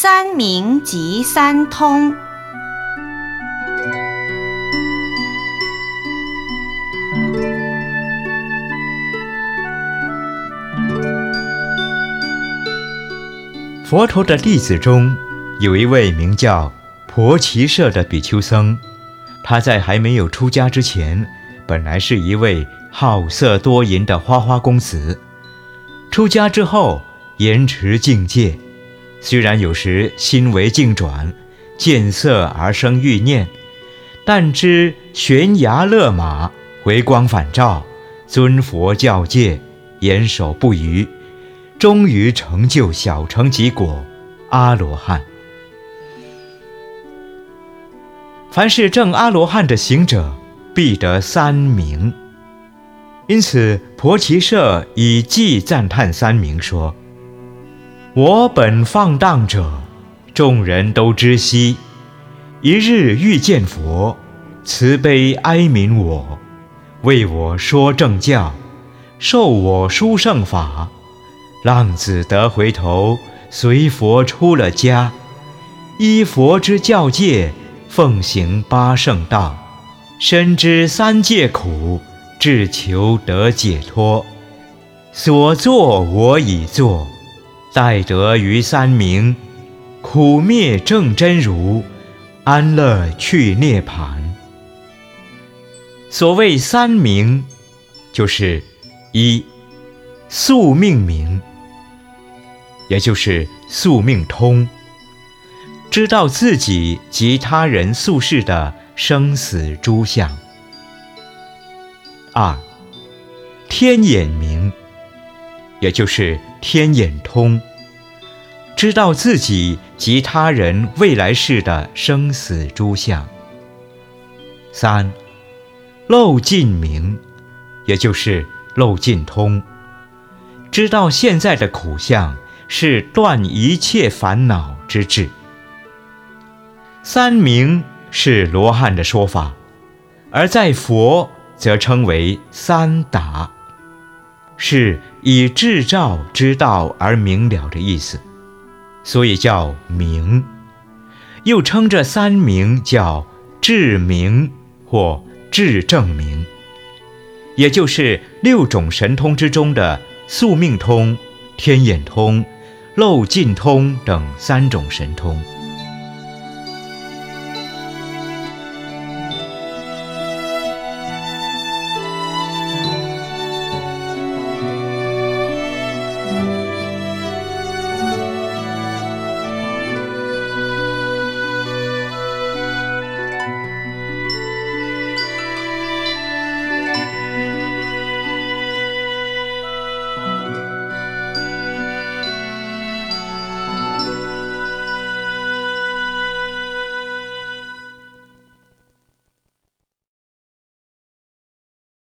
三明即三通。佛陀的弟子中，有一位名叫婆奇舍的比丘僧。他在还没有出家之前，本来是一位好色多淫的花花公子。出家之后，严持境界，虽然有时心为境转，见色而生欲念，但知悬崖勒马，回光返照，尊佛教戒，严守不渝。终于成就小乘即果，阿罗汉。凡是证阿罗汉的行者，必得三名。因此，婆奇舍以偈赞叹三名说：“我本放荡者，众人都知悉。一日遇见佛，慈悲哀悯我，为我说正教，授我殊胜法。”浪子得回头，随佛出了家，依佛之教戒，奉行八圣道，深知三界苦，至求得解脱。所作我已作，待得于三明，苦灭正真如，安乐去涅盘。所谓三明，就是一宿命明。也就是宿命通，知道自己及他人宿世的生死诸相。二，天眼明，也就是天眼通，知道自己及他人未来世的生死诸相。三，漏尽明，也就是漏尽通，知道现在的苦相。是断一切烦恼之智。三明是罗汉的说法，而在佛则称为三达，是以智照之道而明了的意思，所以叫明。又称这三明叫智明或智正明，也就是六种神通之中的宿命通、天眼通。漏尽通等三种神通。